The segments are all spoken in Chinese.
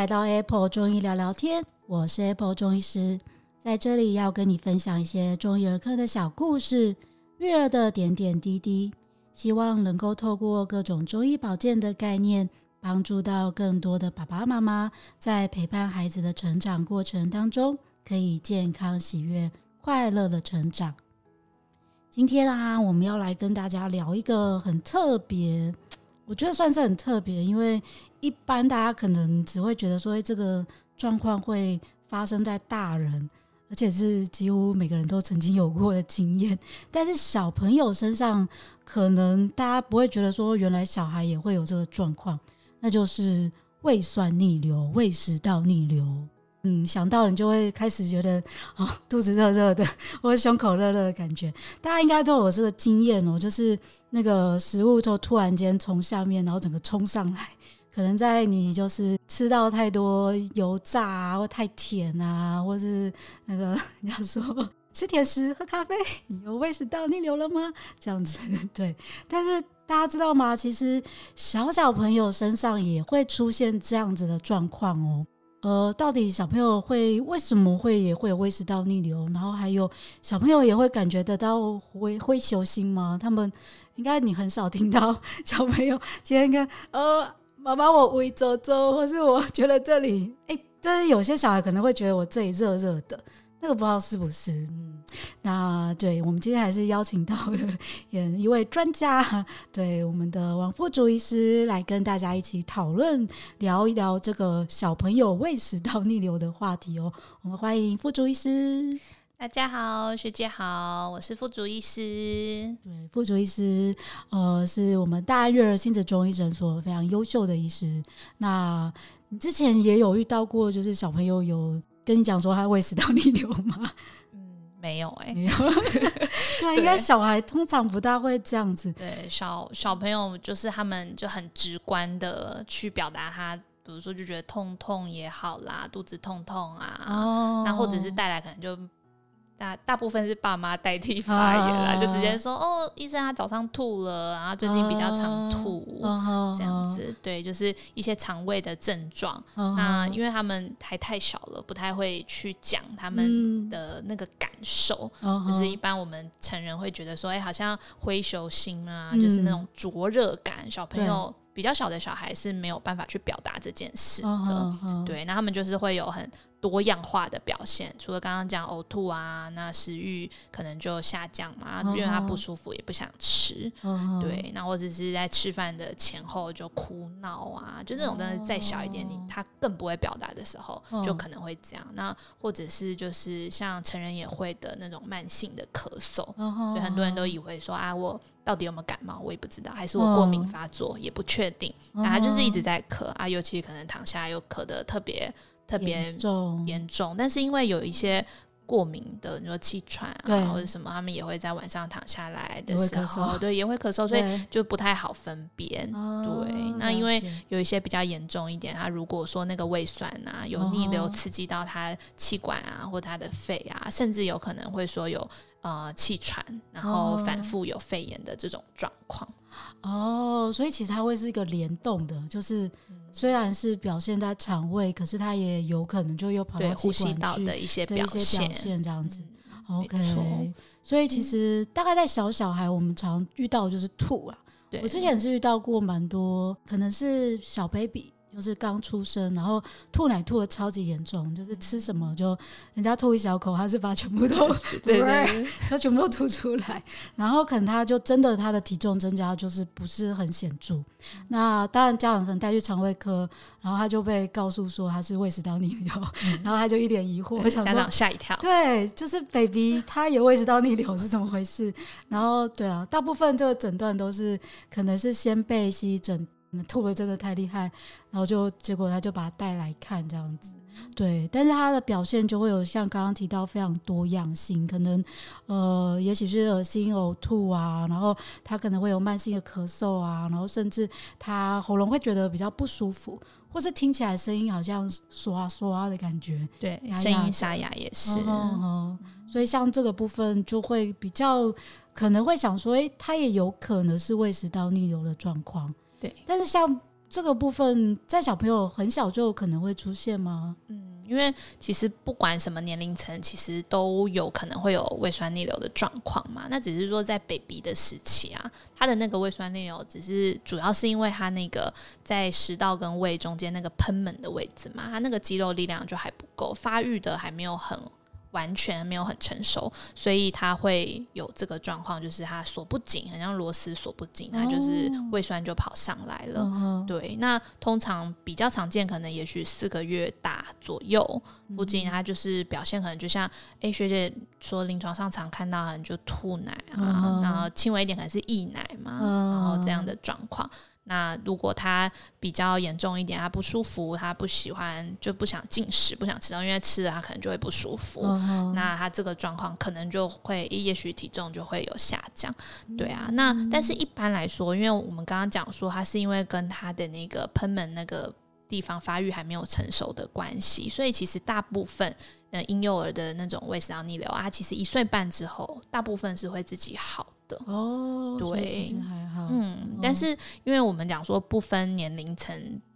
来到 Apple 中医聊聊天，我是 Apple 中医师，在这里要跟你分享一些中医儿科的小故事，育儿的点点滴滴，希望能够透过各种中医保健的概念，帮助到更多的爸爸妈妈，在陪伴孩子的成长过程当中，可以健康、喜悦、快乐的成长。今天啊，我们要来跟大家聊一个很特别。我觉得算是很特别，因为一般大家可能只会觉得说，这个状况会发生在大人，而且是几乎每个人都曾经有过的经验。但是小朋友身上，可能大家不会觉得说，原来小孩也会有这个状况，那就是胃酸逆流、胃食道逆流。嗯，想到你就会开始觉得、哦，肚子热热的，或者胸口热热的感觉。大家应该都有这个经验哦，就是那个食物就突然间从下面，然后整个冲上来。可能在你就是吃到太多油炸啊，或太甜啊，或是那个你 要说吃甜食、喝咖啡，你有胃食道逆流了吗？这样子 对。但是大家知道吗？其实小小朋友身上也会出现这样子的状况哦。呃，到底小朋友会为什么会也会有胃食道逆流？然后还有小朋友也会感觉得到会会修心吗？他们应该你很少听到小朋友今天跟呃妈妈我胃走走，或是我觉得这里哎，但是有些小孩可能会觉得我这里热热的。那个不知道是不是？那对我们今天还是邀请到了 一位专家，对我们的王馥竹医师来跟大家一起讨论聊一聊这个小朋友胃食道逆流的话题哦。我们欢迎馥竹医师。大家好，学姐好，我是副主医师。对，副主医师，呃，是我们大安育儿亲子中医诊所非常优秀的医师。那你之前也有遇到过，就是小朋友有。跟你讲说他胃食道逆流吗？嗯，没有哎。对，应该小孩通常不大会这样子。对，小小朋友就是他们就很直观的去表达他，比如说就觉得痛痛也好啦，肚子痛痛啊，哦、那或者是带来可能就。大大部分是爸妈代替发言啦，啊、就直接说哦，医生他早上吐了，然后最近比较常吐，啊、这样子，对，就是一些肠胃的症状。啊、那因为他们还太小了，不太会去讲他们的那个感受，嗯、就是一般我们成人会觉得说，哎、欸，好像灰熊心啊，嗯、就是那种灼热感，小朋友。比较小的小孩是没有办法去表达这件事的，oh, oh, oh. 对，那他们就是会有很多样化的表现，除了刚刚讲呕吐啊，那食欲可能就下降嘛，oh, oh. 因为他不舒服也不想吃，oh, oh. 对，那或者是在吃饭的前后就哭闹啊，就那种真的再小一点，你他更不会表达的时候，oh. 就可能会这样。那或者是就是像成人也会的那种慢性的咳嗽，oh, oh, oh. 所以很多人都以为说啊我。到底有没有感冒，我也不知道，还是我过敏发作，也不确定。那他就是一直在咳啊，尤其可能躺下又咳得特别特别严重，但是因为有一些。过敏的，你说气喘啊，或者什么，他们也会在晚上躺下来的时候，对，也会咳嗽，所以就不太好分辨。对，对，那因为有一些比较严重一点，他如果说那个胃酸啊有逆流刺激到他气管啊，或他的肺啊，甚至有可能会说有呃气喘，然后反复有肺炎的这种状况。哦，所以其实它会是一个联动的，就是。虽然是表现在肠胃，可是它也有可能就又跑到呼吸道的一些表现，这样子。嗯、OK，所以其实大概在小小孩，我们常遇到就是吐啊。我之前是遇到过蛮多，可能是小 baby。就是刚出生，然后吐奶吐的超级严重，就是吃什么就人家吐一小口，他是把全部都 对，对，他全部都吐出来，然后可能他就真的他的体重增加就是不是很显著，那当然家长可能带去肠胃科，然后他就被告诉说他是胃食道逆流，嗯、然后他就一脸疑惑，我想家长吓一跳，对，就是 baby 他也胃食道逆流是怎么回事？然后对啊，大部分这个诊断都是可能是先被西医诊。吐的真的太厉害，然后就结果他就把他带来看这样子，对，但是他的表现就会有像刚刚提到非常多样性，可能呃，也许是恶心呕吐啊，然后他可能会有慢性的咳嗽啊，然后甚至他喉咙会觉得比较不舒服，或是听起来声音好像刷刷的感觉，对，声音沙哑也是，嗯嗯嗯，所以像这个部分就会比较可能会想说，诶，他也有可能是胃食道逆流的状况。对，但是像这个部分在小朋友很小就可能会出现吗？嗯。因为其实不管什么年龄层，其实都有可能会有胃酸逆流的状况嘛。那只是说在 baby 的时期啊，他的那个胃酸逆流，只是主要是因为他那个在食道跟胃中间那个喷门的位置嘛，他那个肌肉力量就还不够，发育的还没有很。完全没有很成熟，所以他会有这个状况，就是他锁不紧，很像螺丝锁不紧，他就是胃酸就跑上来了。哦、对，那通常比较常见，可能也许四个月大左右附近，他就是表现可能就像，哎，学姐说临床上常看到，可能就吐奶啊，哦、然后轻微一点可能是溢奶嘛，哦、然后这样的状况。那如果他比较严重一点，他不舒服，他不喜欢，就不想进食，不想吃东西，因为吃了他可能就会不舒服。嗯、那他这个状况可能就会，也许体重就会有下降。对啊，那但是一般来说，因为我们刚刚讲说，他是因为跟他的那个喷门那个地方发育还没有成熟的关系，所以其实大部分呃婴幼儿的那种胃食道逆流啊，其实一岁半之后，大部分是会自己好。哦，对，其实还好，嗯，哦、但是因为我们讲说不分年龄层，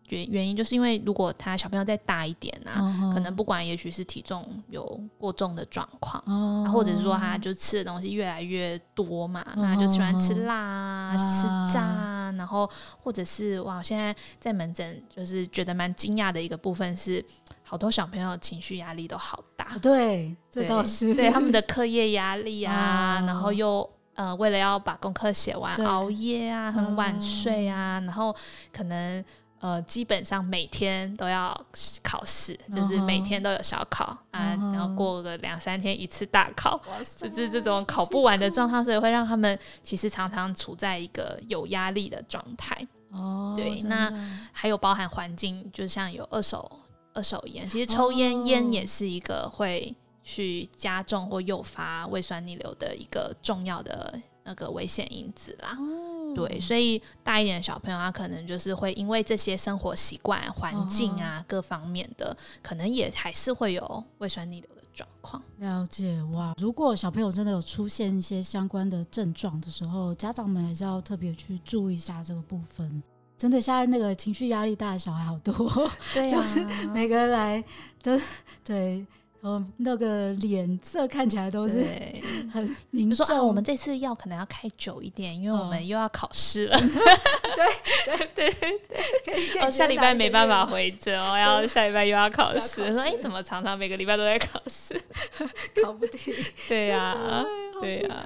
原原因就是因为如果他小朋友再大一点啊，哦、可能不管也许是体重有过重的状况，哦、或者是说他就吃的东西越来越多嘛，哦、那就喜欢吃辣吃炸啊，然后或者是哇，现在在门诊就是觉得蛮惊讶的一个部分是，好多小朋友情绪压力都好大，对，这倒是。对，对他们的 课业压力啊，哦、然后又。呃，为了要把功课写完，熬夜啊，很晚睡啊，嗯、然后可能呃，基本上每天都要考试，嗯、就是每天都有小考、嗯、啊，然后过个两三天一次大考，就是这种考不完的状况，所以会让他们其实常常处在一个有压力的状态。哦，对，那还有包含环境，就像有二手二手烟，其实抽烟烟、哦、也是一个会。去加重或诱发胃酸逆流的一个重要的那个危险因子啦，哦、对，所以大一点的小朋友他可能就是会因为这些生活习惯、环境啊、哦、各方面的，可能也还是会有胃酸逆流的状况。了解哇，如果小朋友真的有出现一些相关的症状的时候，家长们还是要特别去注意一下这个部分。真的，现在那个情绪压力大的小孩好多，对啊、就是每个人来都对。哦，那个脸色看起来都是 很凝重。说啊，我们这次药可能要开久一点，因为我们又要考试了。对对对对，哦，下礼拜没办法回诊哦，然后下礼拜又要考试。说哎，怎么常常每个礼拜都在考试，考不停？对呀，对呀，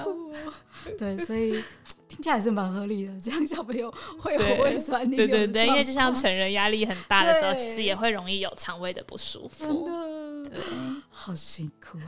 对，所以听起来是蛮合理的。这样小朋友会有胃酸逆流，对对对，因为就像成人压力很大的时候，其实也会容易有肠胃的不舒服。好辛苦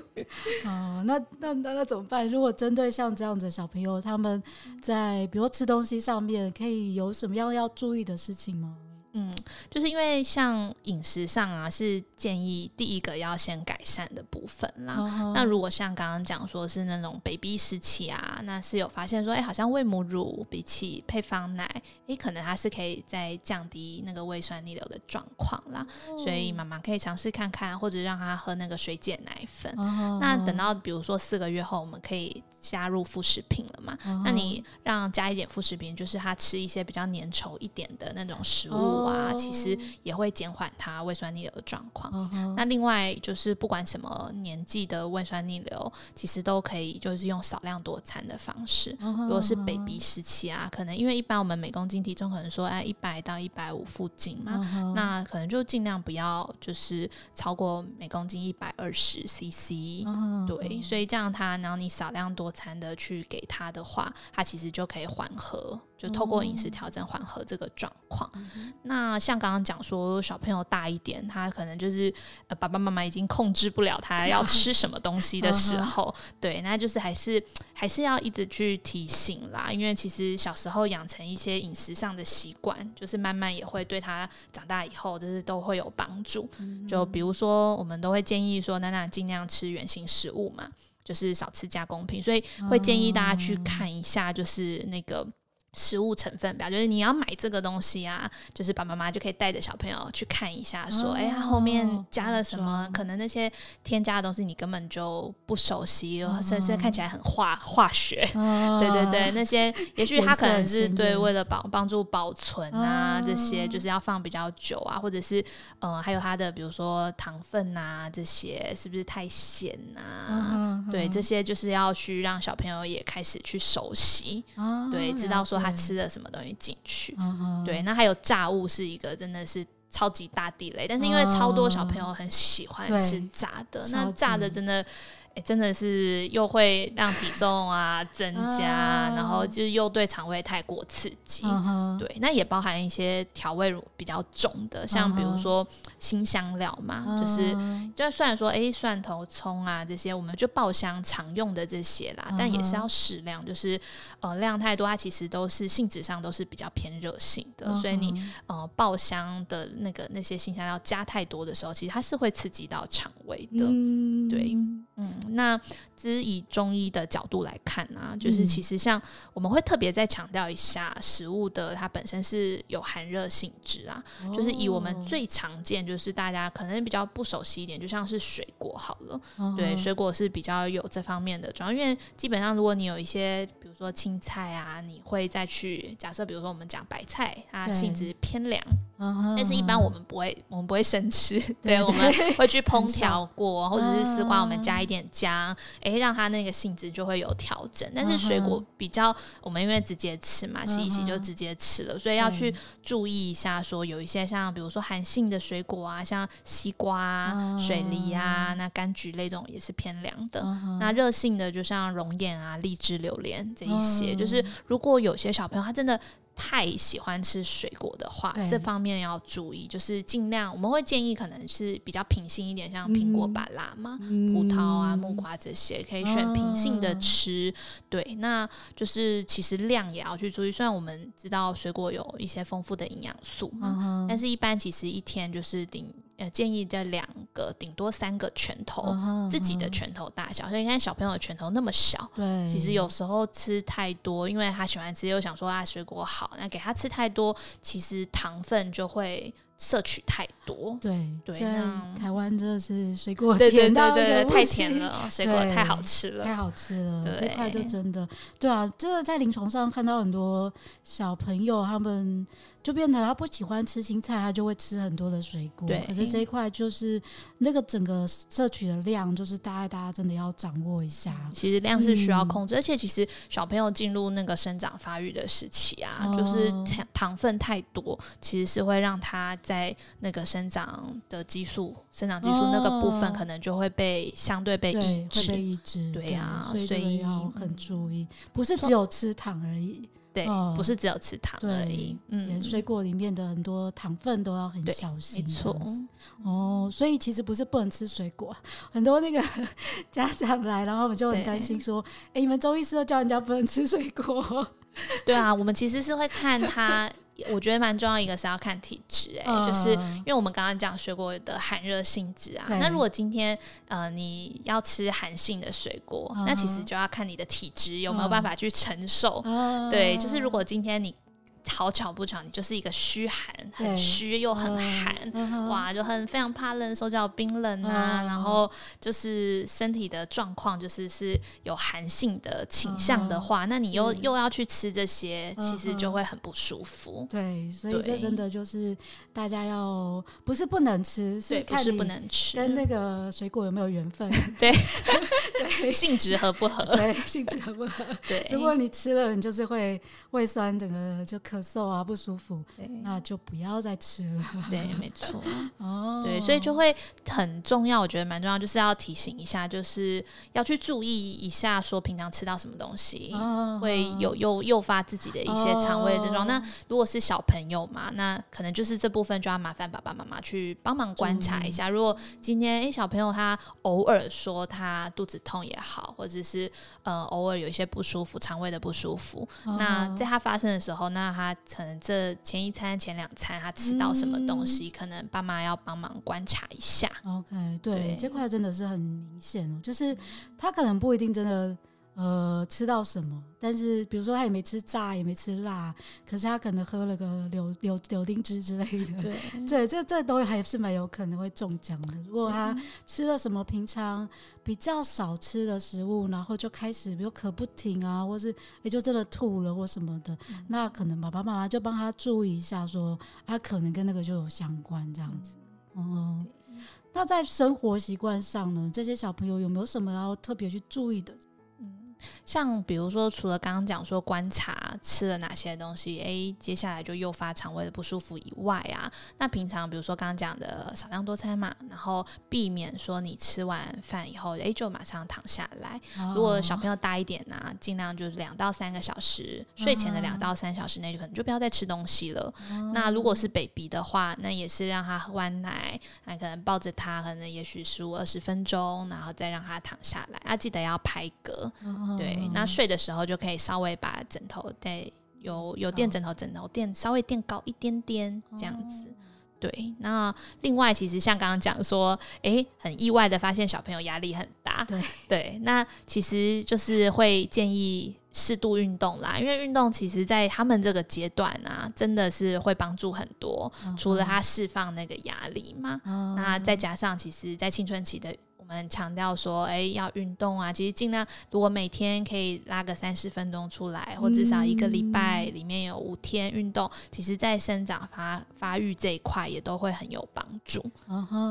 哦。那那那那怎么办？如果针对像这样子小朋友，他们在比如吃东西上面，可以有什么样要注意的事情吗？嗯，就是因为像饮食上啊，是建议第一个要先改善的部分啦。Uh. 那如果像刚刚讲说是那种 baby 时期啊，那是有发现说，哎、欸，好像喂母乳比起配方奶，哎、欸，可能它是可以再降低那个胃酸逆流的状况啦。Uh. 所以妈妈可以尝试看看，或者让他喝那个水解奶粉。Uh. 那等到比如说四个月后，我们可以加入副食品了嘛？Uh. 那你让加一点副食品，就是他吃一些比较粘稠一点的那种食物。Uh. 啊，其实也会减缓他胃酸逆流的状况。Uh. 那另外就是不管什么年纪的胃酸逆流，其实都可以就是用少量多餐的方式。Uh. 如果是 baby 时期啊，可能因为一般我们每公斤体重可能说哎一百到一百五附近嘛，uh. 那可能就尽量不要就是超过每公斤一百二十 CC。Uh. 对，所以这样他然后你少量多餐的去给他的话，他其实就可以缓和。就透过饮食调整缓和这个状况。嗯、那像刚刚讲说，小朋友大一点，他可能就是呃爸爸妈妈已经控制不了他 要吃什么东西的时候，对，那就是还是还是要一直去提醒啦。因为其实小时候养成一些饮食上的习惯，就是慢慢也会对他长大以后就是都会有帮助。嗯、就比如说，我们都会建议说，娜娜尽量吃原形食物嘛，就是少吃加工品，所以会建议大家去看一下，就是那个。食物成分表，就是你要买这个东西啊，就是爸爸妈妈就可以带着小朋友去看一下，说，哎、哦，它、欸、后面加了什么？可能那些添加的东西你根本就不熟悉，哦、甚至看起来很化化学。哦、对对对，那些也许它可能是对为了保帮助保存啊，这些就是要放比较久啊，或者是呃，还有它的比如说糖分啊，这些是不是太咸啊？哦、对，这些就是要去让小朋友也开始去熟悉，哦、对，知道说。他吃了什么东西进去？嗯、对，那还有炸物是一个真的是超级大地雷，但是因为超多小朋友很喜欢吃炸的，那炸的真的。欸、真的是又会让体重啊增加，啊、然后就是又对肠胃太过刺激。Uh. 对，那也包含一些调味乳比较重的，像比如说新香料嘛，uh. 就是就虽然说哎、欸、蒜头、葱啊这些，我们就爆香常用的这些啦，uh. 但也是要适量，就是呃量太多，它其实都是性质上都是比较偏热性的，uh. 所以你呃爆香的那个那些新香料加太多的时候，其实它是会刺激到肠胃的。Uh. 对，嗯。那只是以中医的角度来看啊，就是其实像我们会特别再强调一下，食物的它本身是有寒热性质啊，哦、就是以我们最常见，就是大家可能比较不熟悉一点，就像是水果好了，哦、对，水果是比较有这方面的，主要因为基本上如果你有一些，比如说青菜啊，你会再去假设，比如说我们讲白菜，它性质偏凉。但是，一般我们不会，我们不会生吃，对，我们会去烹调过，或者是丝瓜，我们加一点姜，哎，让它那个性质就会有调整。但是水果比较，我们因为直接吃嘛，洗一洗就直接吃了，所以要去注意一下，说有一些像比如说寒性的水果啊，像西瓜啊、水梨啊，那柑橘类这种也是偏凉的。那热性的就像龙眼啊、荔枝、榴莲这一些，就是如果有些小朋友他真的。太喜欢吃水果的话，这方面要注意，就是尽量我们会建议可能是比较平性一点，像苹果、芭辣嘛，嗯、葡萄啊、木瓜这些，可以选平性的吃。啊、对，那就是其实量也要去注意。虽然我们知道水果有一些丰富的营养素嘛，啊、但是一般其实一天就是顶。呃，建议在两个，顶多三个拳头，uh huh, 自己的拳头大小。Uh. 所以你看小朋友的拳头那么小，对，其实有时候吃太多，因为他喜欢吃，又想说啊水果好，那给他吃太多，其实糖分就会摄取太多。对对，对那台湾真的是水果甜到对对对对太甜了，水果太好吃了，太好吃了。对这块就真的，对啊，真的在临床上看到很多小朋友他们。就变成他不喜欢吃青菜，他就会吃很多的水果。对，可是这一块就是那个整个摄取的量，就是大概大家真的要掌握一下。其实量是需要控制，嗯、而且其实小朋友进入那个生长发育的时期啊，哦、就是糖糖分太多，其实是会让他在那个生长的激素、生长激素那个部分，可能就会被相对被抑制。被抑制。对啊，所以，所以要很注意，不是只有吃糖而已。对，不是只有吃糖而已。嗯，连水果里面的很多糖分都要很小心。没错。哦，所以其实不是不能吃水果，很多那个 家长来，然后我们就很担心说：“哎，你们中医师都叫人家不能吃水果。”对啊，我们其实是会看他。我觉得蛮重要一个是要看体质，哎，就是因为我们刚刚讲水果的寒热性质啊。那如果今天呃你要吃寒性的水果，那其实就要看你的体质有没有办法去承受。对，就是如果今天你。好巧不巧，你就是一个虚寒，很虚又很寒，嗯、哇，就很非常怕冷，手脚冰冷啊，嗯、然后就是身体的状况就是是有寒性的倾向的话，嗯、那你又又要去吃这些，其实就会很不舒服。对，所以这真的就是大家要不是不能吃，是不是不能吃跟那个水果有没有缘分。对 对，性质合不合？对，性质合不合？对，如果你吃了，你就是会胃酸，整个就。咳嗽啊，不舒服，对那就不要再吃了。对，没错。哦，对，所以就会很重要，我觉得蛮重要，就是要提醒一下，就是要去注意一下，说平常吃到什么东西、哦、会有诱诱发自己的一些肠胃的症状。哦、那如果是小朋友嘛，那可能就是这部分就要麻烦爸爸妈妈去帮忙观察一下。嗯、如果今天诶小朋友他偶尔说他肚子痛也好，或者是呃偶尔有一些不舒服，肠胃的不舒服，哦、那在他发生的时候，那他他可能这前一餐、前两餐他吃到什么东西，嗯、可能爸妈要帮忙观察一下。OK，对，对这块真的是很明显哦，就是他可能不一定真的呃，吃到什么？但是比如说他也没吃炸，也没吃辣，可是他可能喝了个柳柳柳丁汁之类的。对，对，这这东西还是蛮有可能会中奖的。如果他吃了什么平常比较少吃的食物，然后就开始比如咳不停啊，或是也就真的吐了或什么的，嗯、那可能爸爸妈妈就帮他注意一下说，说他可能跟那个就有相关这样子。嗯，那在生活习惯上呢，这些小朋友有没有什么要特别去注意的？像比如说，除了刚刚讲说观察吃了哪些东西，诶，接下来就诱发肠胃的不舒服以外啊，那平常比如说刚刚讲的少量多餐嘛，然后避免说你吃完饭以后，诶，就马上躺下来。如果小朋友大一点呢、啊，尽量就是两到三个小时，睡前的两到三小时内就可能就不要再吃东西了。那如果是 baby 的话，那也是让他喝完奶，那可能抱着他，可能也许十五二十分钟，然后再让他躺下来，啊，记得要拍嗝。对，那睡的时候就可以稍微把枕头对，有有垫枕头，枕头垫稍微垫高一点点这样子。对，那另外其实像刚刚讲说，诶，很意外的发现小朋友压力很大。对对，那其实就是会建议适度运动啦，因为运动其实在他们这个阶段啊，真的是会帮助很多。除了他释放那个压力嘛，那再加上其实在青春期的。我们强调说，哎，要运动啊！其实尽量，如果每天可以拉个三十分钟出来，或至少一个礼拜里面有五天运动，其实在生长发发育这一块也都会很有帮助。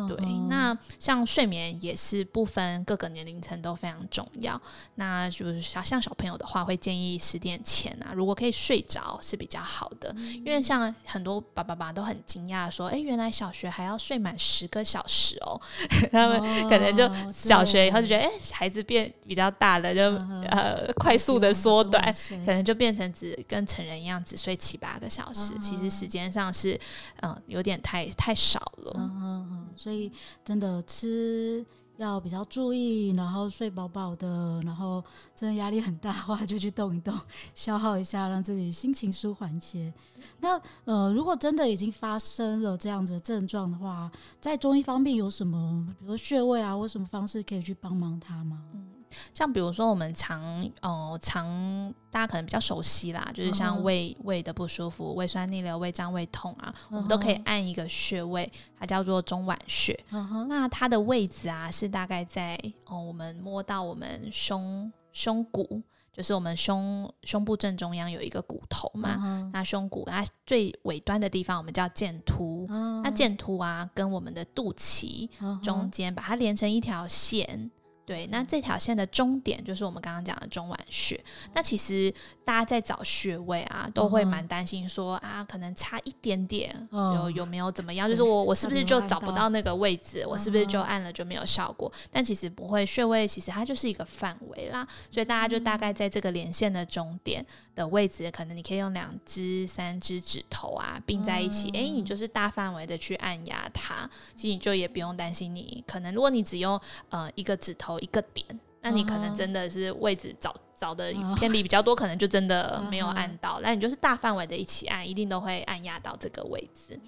对，那像睡眠也是不分各个年龄层都非常重要。那就是像像小朋友的话，会建议十点前啊，如果可以睡着是比较好的。因为像很多爸爸妈妈都很惊讶说，哎，原来小学还要睡满十个小时哦，他们可能就。小学以后就觉得，哎、欸，孩子变比较大了，就呃快速的缩短，可能就变成只跟成人一样只睡七八个小时。其实时间上是嗯有点太太少了。嗯嗯，所以真的吃。要比较注意，然后睡饱饱的，然后真的压力很大的话，就去动一动，消耗一下，让自己心情舒缓一些。那呃，如果真的已经发生了这样子的症状的话，在中医方面有什么，比如穴位啊，或什么方式可以去帮忙他吗？像比如说我们常哦常大家可能比较熟悉啦，就是像胃胃的不舒服、胃酸逆流、胃胀、胃痛啊，我们都可以按一个穴位，它叫做中脘穴。那它的位置啊是大概在哦我们摸到我们胸胸骨，就是我们胸胸部正中央有一个骨头嘛，那胸骨它最尾端的地方我们叫剑突，那剑突啊跟我们的肚脐中间把它连成一条线。对，那这条线的终点就是我们刚刚讲的中脘穴。那其实大家在找穴位啊，都会蛮担心说啊，可能差一点点，有有没有怎么样？就是我我是不是就找不到那个位置？我是不是就按了就没有效果？但其实不会，穴位其实它就是一个范围啦。所以大家就大概在这个连线的终点的位置，可能你可以用两只、三只指头啊并在一起，哎，你就是大范围的去按压它。其实你就也不用担心，你可能如果你只用呃一个指头。一个点，那你可能真的是位置找找的偏离比较多，可能就真的没有按到。那你就是大范围的一起按，一定都会按压到这个位置。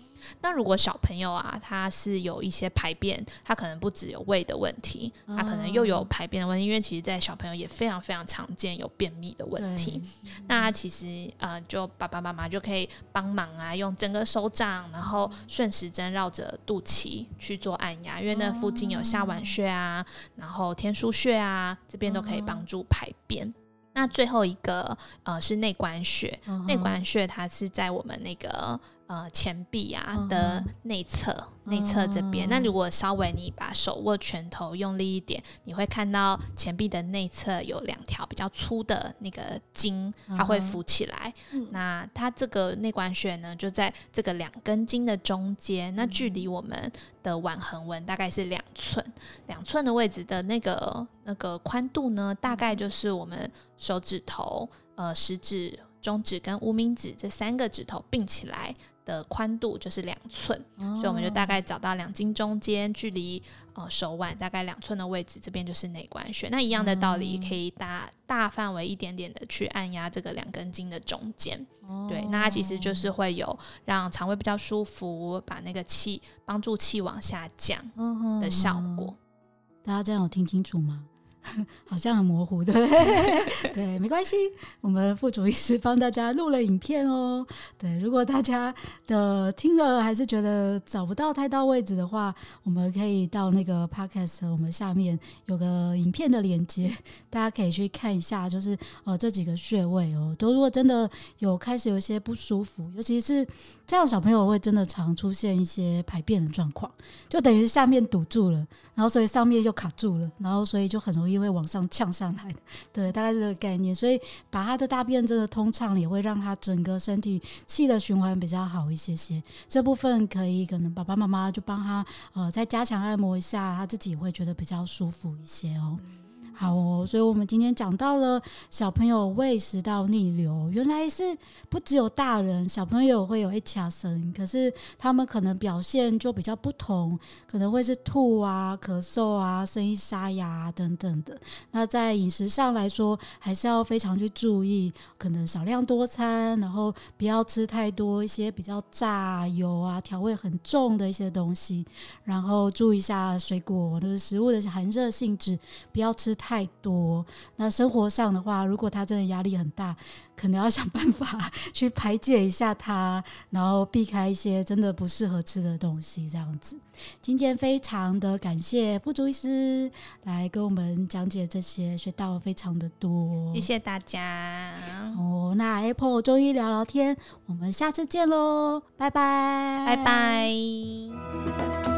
那如果小朋友啊，他是有一些排便，他可能不只有胃的问题，他可能又有排便的问题，因为其实，在小朋友也非常非常常见有便秘的问题。那其实呃，就爸爸妈妈就可以帮忙啊，用整个手掌，然后顺时针绕着肚脐去做按压，因为那附近有下脘穴啊，然后天枢穴啊，这边都可以帮助排便。那最后一个呃是内关穴，内关穴它是在我们那个。呃，前臂啊的内侧，内侧这边。那如果稍微你把手握拳头用力一点，你会看到前臂的内侧有两条比较粗的那个筋，它会浮起来。那它这个内关穴呢，就在这个两根筋的中间，那距离我们的腕横纹大概是两寸，两寸的位置的那个那个宽度呢，大概就是我们手指头、呃食指、中指跟无名指这三个指头并起来。的宽度就是两寸，哦、所以我们就大概找到两筋中间距离呃手腕大概两寸的位置，这边就是内关穴。那一样的道理，可以大大范围一点点的去按压这个两根筋的中间。哦、对，那它其实就是会有让肠胃比较舒服，把那个气帮助气往下降的效果。大家这样有听清楚吗？好像很模糊，对 不对？对，没关系，我们副主医师帮大家录了影片哦。对，如果大家的听了还是觉得找不到太到位置的话，我们可以到那个 podcast，我们下面有个影片的连接，大家可以去看一下，就是呃这几个穴位哦，都如果真的有开始有一些不舒服，尤其是这样小朋友会真的常出现一些排便的状况，就等于下面堵住了，然后所以上面又卡住了，然后所以就很容易。会往上呛上来的，对，大概是这个概念。所以把他的大便真的通畅，也会让他整个身体气的循环比较好一些些。这部分可以，可能爸爸妈妈就帮他呃再加强按摩一下，他自己会觉得比较舒服一些哦。好哦，所以我们今天讲到了小朋友胃食道逆流，原来是不只有大人，小朋友会有一卡声，可是他们可能表现就比较不同，可能会是吐啊、咳嗽啊、声音沙哑等等的。那在饮食上来说，还是要非常去注意，可能少量多餐，然后不要吃太多一些比较炸油啊、调味很重的一些东西，然后注意一下水果就是食物的寒热性质，不要吃太 太多，那生活上的话，如果他真的压力很大，可能要想办法 去排解一下他，然后避开一些真的不适合吃的东西，这样子。今天非常的感谢副主医师来跟我们讲解这些，学到非常的多，谢谢大家。哦，那 Apple 中医聊聊天，我们下次见喽，拜拜，拜拜。